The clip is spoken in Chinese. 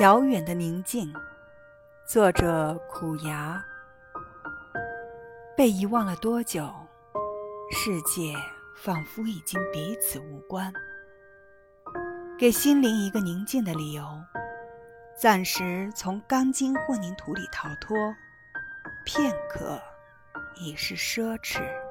遥远的宁静。作者苦牙被遗忘了多久世界仿佛已经彼此无关。给心灵一个宁静的理由暂时从钢筋混凝土里逃脱片刻已是奢侈。